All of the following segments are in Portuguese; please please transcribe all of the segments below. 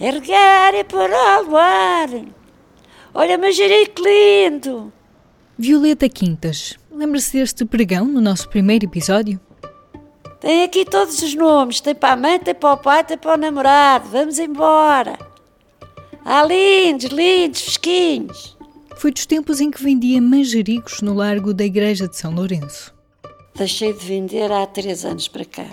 erguer e por ao ar. Olha, manjerico lindo! Violeta Quintas, lembra-se deste pregão no nosso primeiro episódio? Tem aqui todos os nomes: tem para a mãe, tem para o pai, tem para o namorado. Vamos embora. Ah, lindos, lindos, fresquinhos. Foi dos tempos em que vendia manjericos no largo da Igreja de São Lourenço. Deixei de vender há três anos para cá.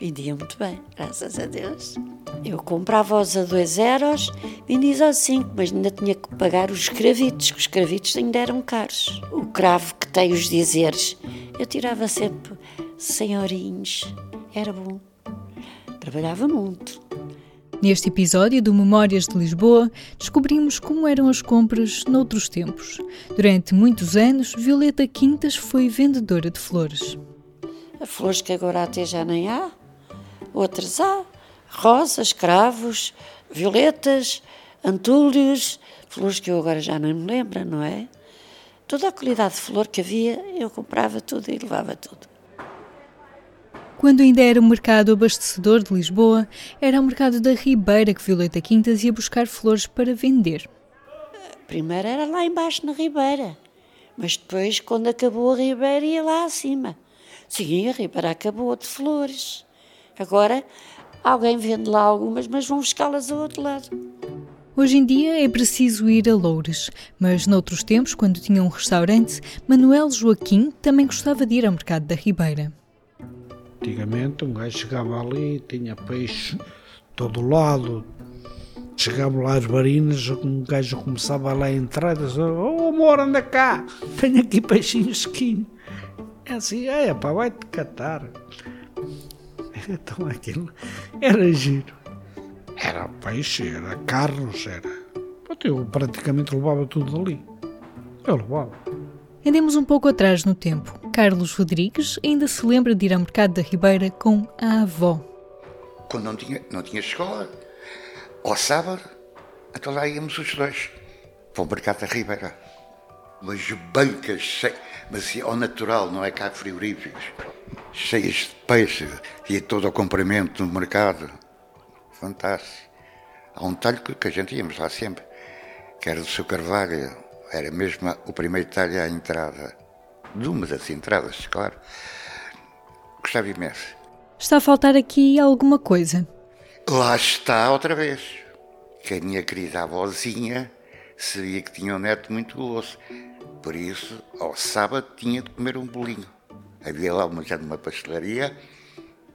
Vendia muito bem, graças a Deus. Eu comprava-os a 2 euros, vendia aos 5, mas ainda tinha que pagar os escravitos, que os escravitos ainda eram caros. O cravo que tem os dizeres, eu tirava sempre senhorinhos. Era bom. Trabalhava muito. Neste episódio do Memórias de Lisboa, descobrimos como eram as compras noutros tempos. Durante muitos anos, Violeta Quintas foi vendedora de flores. Flores que agora até já nem há, outras há. Rosas, cravos, violetas, antúlios, flores que eu agora já não me lembro, não é? Toda a qualidade de flor que havia, eu comprava tudo e levava tudo. Quando ainda era o mercado abastecedor de Lisboa, era o mercado da Ribeira que Violeta Quintas ia buscar flores para vender. Primeiro era lá embaixo na Ribeira, mas depois, quando acabou a Ribeira, ia lá acima. Sim, a Ribeira acabou de flores. Agora alguém vende lá algumas, mas vão buscá-las ao outro lado. Hoje em dia é preciso ir a Loures, mas noutros tempos, quando tinha um restaurante, Manuel Joaquim também gostava de ir ao mercado da Ribeira. Antigamente um gajo chegava ali, tinha peixe todo lado. Chegava lá as barinas, um gajo começava lá a entrar e dizia, oh amor, anda cá, tenho aqui peixinho esquinho. É assim, é pá, vai-te catar. Então aquilo era giro. Era peixe, era carros, era. Eu praticamente levava tudo dali. Eu levava. Andemos um pouco atrás no tempo. Carlos Rodrigues ainda se lembra de ir ao mercado da Ribeira com a avó. Quando não tinha, não tinha escola, ao sábado, então lá íamos os dois para o mercado da Ribeira. Umas bancas, cheias, mas assim, ao natural, não é cá frigoríficos, cheias de peixe, e todo ao comprimento no mercado. Fantástico. Há um talho que a gente íamos lá sempre, que era do seu Carvalho, era mesmo o primeiro talho à entrada. De uma das entradas, claro. Gostava imenso. Está a faltar aqui alguma coisa. Lá está outra vez. Que a minha querida avózinha sabia que tinha um neto muito guloso. Por isso, ao sábado tinha de comer um bolinho. Havia lá uma, já numa pastelaria.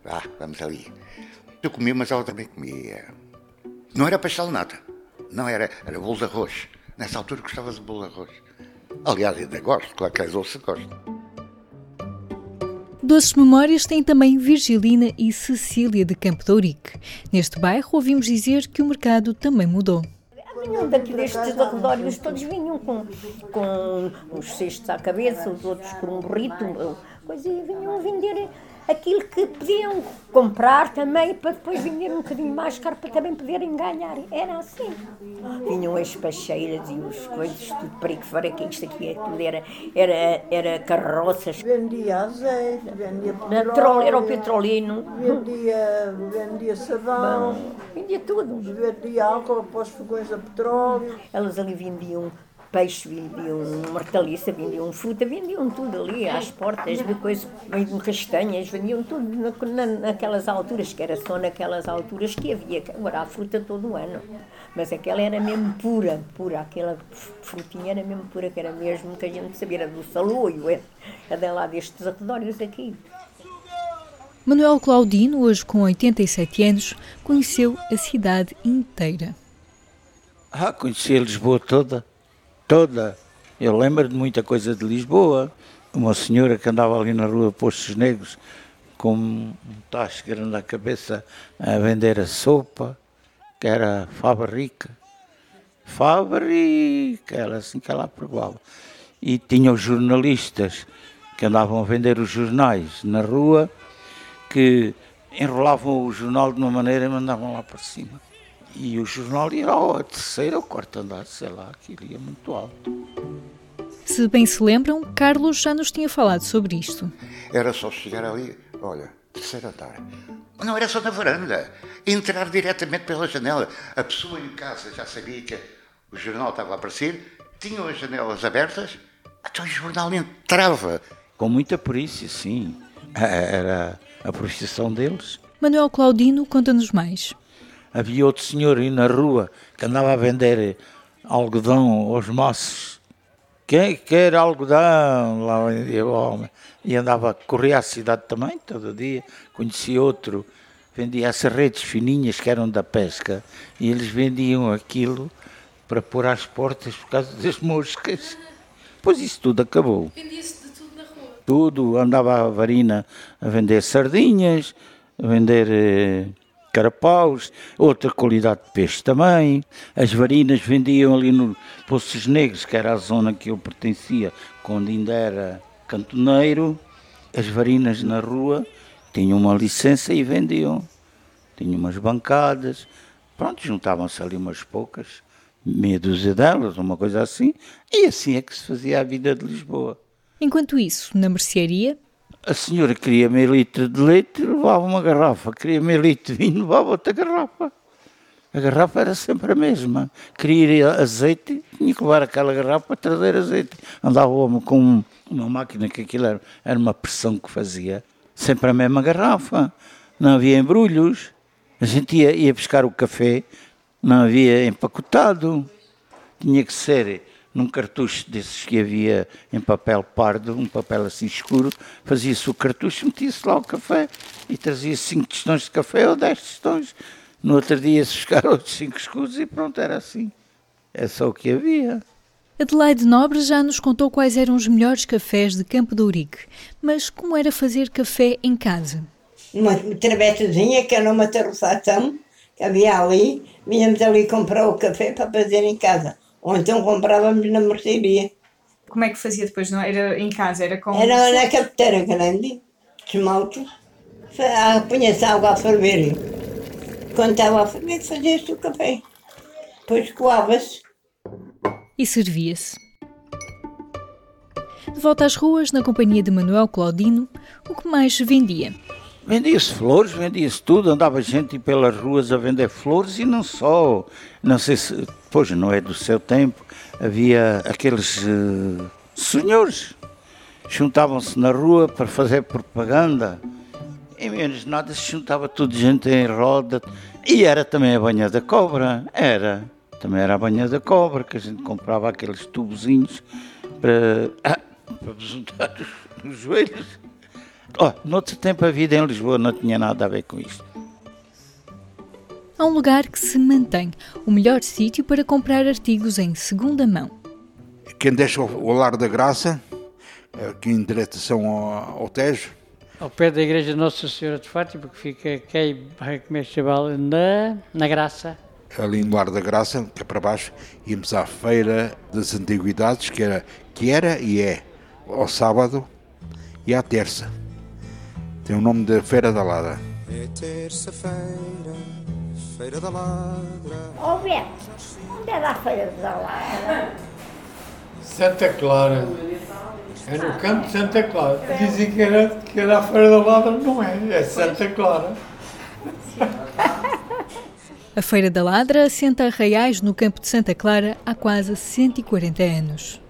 Ah, vamos ali. Eu comia, mas ela também comia. Não era pastel nada. Não era, era bolo de arroz. Nessa altura gostava de bolo de arroz. Aliás, ainda gosto, claro que as doces gosto. Doces Memórias tem também Virgilina e Cecília de Campo de. Neste bairro ouvimos dizer que o mercado também mudou. Vinham daqui destes arredores, todos vinham com, com uns cestos à cabeça, os outros com um burrito, coisa, e vinham vender aquilo que podiam comprar também para depois vender um bocadinho mais caro para também poderem ganhar. Era assim. Vinham as pacheiras e os coisas, tudo para aí que fora, que isto aqui é tudo era, era, era carroças. Vendia azeite, vendia petróleo, era o petrolino. Vendia, vendia sabão. Vendia tudo. Vendia álcool para os fogões a petróleo. Elas ali vendiam peixe, vendiam hortaliça, vendiam fruta, vendiam tudo ali às portas, de coisas, vendiam castanhas, vendiam tudo na, na, naquelas alturas, que era só naquelas alturas que havia. Agora há fruta todo o ano. Mas aquela era mesmo pura, pura, aquela frutinha era mesmo pura, que era mesmo que a gente sabia, era do saloio, era lá destes arredores aqui. Manuel Claudino, hoje com 87 anos, conheceu a cidade inteira. Ah, conheci Lisboa toda toda. Eu lembro de muita coisa de Lisboa. Uma senhora que andava ali na rua Postos Negros com um tacho grande na cabeça a vender a sopa, que era fava rica. Fava rica, era assim que ela provava. E tinha os jornalistas que andavam a vender os jornais na rua, que enrolavam o jornal de uma maneira e mandavam lá para cima. E o jornal ia ao terceiro ou quarto andar, sei lá, aquilo ia muito alto. Se bem se lembram, Carlos já nos tinha falado sobre isto. Era só chegar ali, olha, terceiro andar. Não era só na varanda. Entrar diretamente pela janela. A pessoa em casa já sabia que o jornal estava a aparecer, tinham as janelas abertas, então o jornal entrava. Com muita perícia, sim. Era a profissão deles. Manuel Claudino conta-nos mais. Havia outro senhor aí na rua que andava a vender algodão aos moços. Quem quer algodão? Lá vendia o homem. E andava, corria à cidade também, todo dia. Conhecia outro, vendia essas redes fininhas que eram da pesca. E eles vendiam aquilo para pôr às portas por causa das moscas. Pois isso tudo acabou. Vendia-se de tudo na rua? Tudo. Andava a varina a vender sardinhas, a vender eh, carapaus, outra qualidade de peixe também. As varinas vendiam ali no Poços Negros, que era a zona que eu pertencia, quando ainda era cantoneiro. As varinas na rua tinham uma licença e vendiam. Tinham umas bancadas. Pronto, juntavam-se ali umas poucas meia dúzia delas, uma coisa assim, e assim é que se fazia a vida de Lisboa. Enquanto isso, na mercearia, a senhora queria meio litro de leite, levava uma garrafa, queria meio litro de vinho, levava outra garrafa. A garrafa era sempre a mesma. Queria azeite, tinha que levar aquela garrafa para trazer azeite. Andava o homem com uma máquina que aquilo era, era uma pressão que fazia. Sempre a mesma garrafa. Não havia embrulhos. A gente ia, ia buscar o café, não havia empacotado. Tinha que ser num cartucho desses que havia em papel pardo, um papel assim escuro, fazia-se o cartucho, metia-se lá o café e trazia 5 tostões de café ou 10 tostões. No outro dia se buscar outros 5 escudos e pronto, era assim. É só o que havia. Adelaide Nobre já nos contou quais eram os melhores cafés de Campo de Ourique, mas como era fazer café em casa? Uma travessazinha que era uma terraçação que havia ali, vinhamos ali comprar o café para fazer em casa. Ou então comprávamos na mercearia. Como é que fazia depois? Não era em casa? Era com. Era na cafeteira grande, esmalte. Punha-se água a ferver. Quando estava a ferver, fazia-se o café. Depois coava-se. E servia-se. De volta às ruas, na companhia de Manuel Claudino, o que mais se vendia? Vendia-se flores, vendia-se tudo, andava gente pelas ruas a vender flores e não só. Não sei se, pois não é do seu tempo, havia aqueles uh, senhores, juntavam-se na rua para fazer propaganda. Em menos nada se juntava tudo gente em roda e era também a banha da cobra, era. Também era a banha da cobra, que a gente comprava aqueles tubozinhos para, ah, para juntar os, os joelhos. Oh, noutro tempo a vida em Lisboa não tinha nada a ver com isto. Há um lugar que se mantém, o melhor sítio para comprar artigos em segunda mão. Quem deixa o Lar da Graça, aqui em direção ao, ao Tejo. Ao pé da igreja Nossa Senhora de Fátima, que fica aqui, como é que chama, na, na Graça. Ali no Lar da Graça, que é para baixo, íamos à Feira das Antiguidades, que era, que era e é ao sábado e à terça. Tem o nome da Feira da Ladra. É terça-feira, Feira da Ladra. Ó Beto, onde é a Feira da Ladra? Santa Clara. É no campo de Santa Clara. Dizem que era, que era a Feira da Ladra, não é? É Santa Clara. A Feira da Ladra assenta arraiais no campo de Santa Clara há quase 140 anos.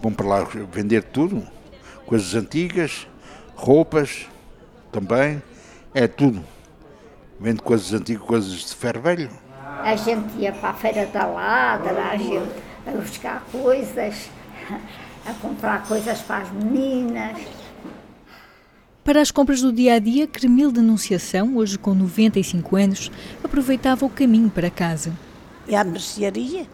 Vão para lá vender tudo, coisas antigas, roupas, também, é tudo. Vende coisas antigas, coisas de ferro velho. A gente ia para a Feira da Ladra, a gente a buscar coisas, a comprar coisas para as meninas. Para as compras do dia a dia, Cremil de Anunciação, hoje com 95 anos, aproveitava o caminho para casa. E à mercearia,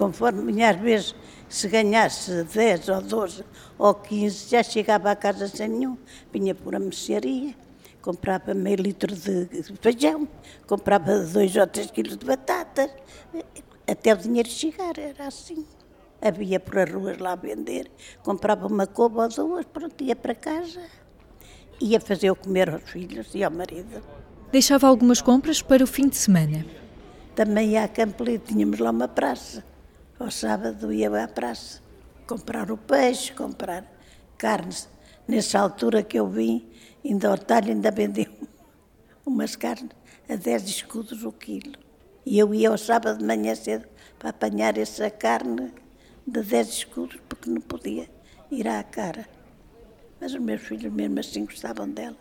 conforme às vezes, se ganhasse 10 ou 12 ou 15, já chegava a casa sem nenhum, vinha por a mercearia, comprava meio litro de feijão, comprava 2 ou 3 quilos de batatas, até o dinheiro chegar, era assim. Havia por as ruas lá a vender, comprava uma couve ou duas, pronto, ia para casa. Ia fazer o comer aos filhos e ao marido. Deixava algumas compras para o fim de semana. Também ia a tínhamos lá uma praça. Ao sábado ia à praça comprar o peixe, comprar carnes. Nessa altura que eu vim, ainda ao talho ainda vendiam umas carnes a 10 escudos o quilo. E eu ia ao sábado de manhã cedo para apanhar essa carne de 10 escudos, porque não podia ir à cara. Mas os meus filhos mesmo assim gostavam dela.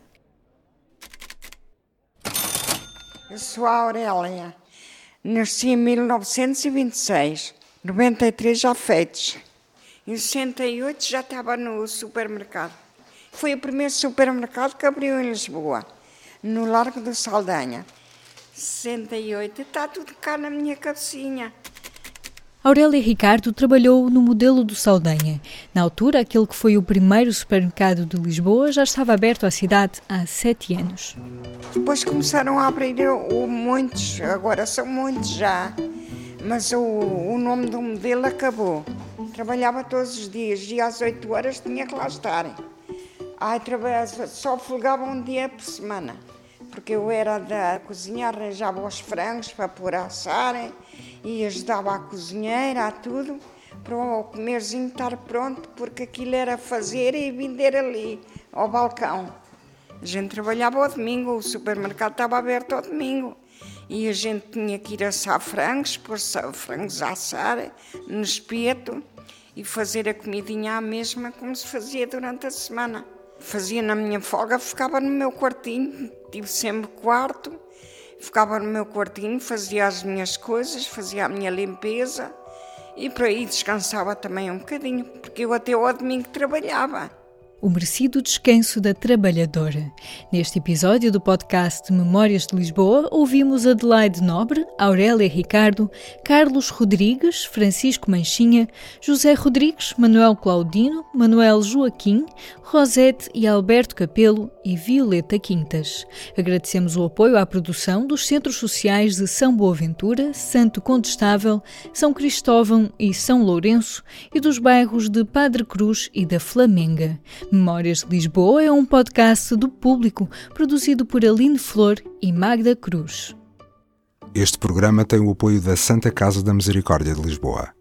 Eu sou a Aurélia. Nasci em 1926, 93 já feitos. Em 68 já estava no supermercado. Foi o primeiro supermercado que abriu em Lisboa, no Largo do Saldanha. 68, está tudo cá na minha cabecinha. Aurélia Ricardo trabalhou no modelo do Saldanha. Na altura, aquele que foi o primeiro supermercado de Lisboa já estava aberto à cidade há sete anos. Depois começaram a abrir o, muitos, agora são muitos já, mas o, o nome do modelo acabou. Trabalhava todos os dias e às 8 horas tinha que lá estar. Ai, só folgava um dia por semana, porque eu era da cozinha, arranjava os frangos para pôr a assarem e ajudava a cozinheira, a tudo, para o comerzinho estar pronto, porque aquilo era fazer e vender ali, ao balcão. A gente trabalhava ao domingo, o supermercado estava aberto ao domingo. E a gente tinha que ir assar frangos, pôr frangos a assar no espeto e fazer a comidinha à mesma como se fazia durante a semana. Fazia na minha folga, ficava no meu quartinho, tive sempre quarto, ficava no meu quartinho, fazia as minhas coisas, fazia a minha limpeza e por aí descansava também um bocadinho, porque eu até ao domingo trabalhava o merecido descanso da trabalhadora. Neste episódio do podcast Memórias de Lisboa, ouvimos Adelaide Nobre, Aurélia Ricardo, Carlos Rodrigues, Francisco Manchinha, José Rodrigues, Manuel Claudino, Manuel Joaquim, Rosete e Alberto Capelo e Violeta Quintas. Agradecemos o apoio à produção dos Centros Sociais de São Boaventura, Santo Condestável, São Cristóvão e São Lourenço e dos bairros de Padre Cruz e da Flamenga. Memórias de Lisboa é um podcast do público produzido por Aline Flor e Magda Cruz. Este programa tem o apoio da Santa Casa da Misericórdia de Lisboa.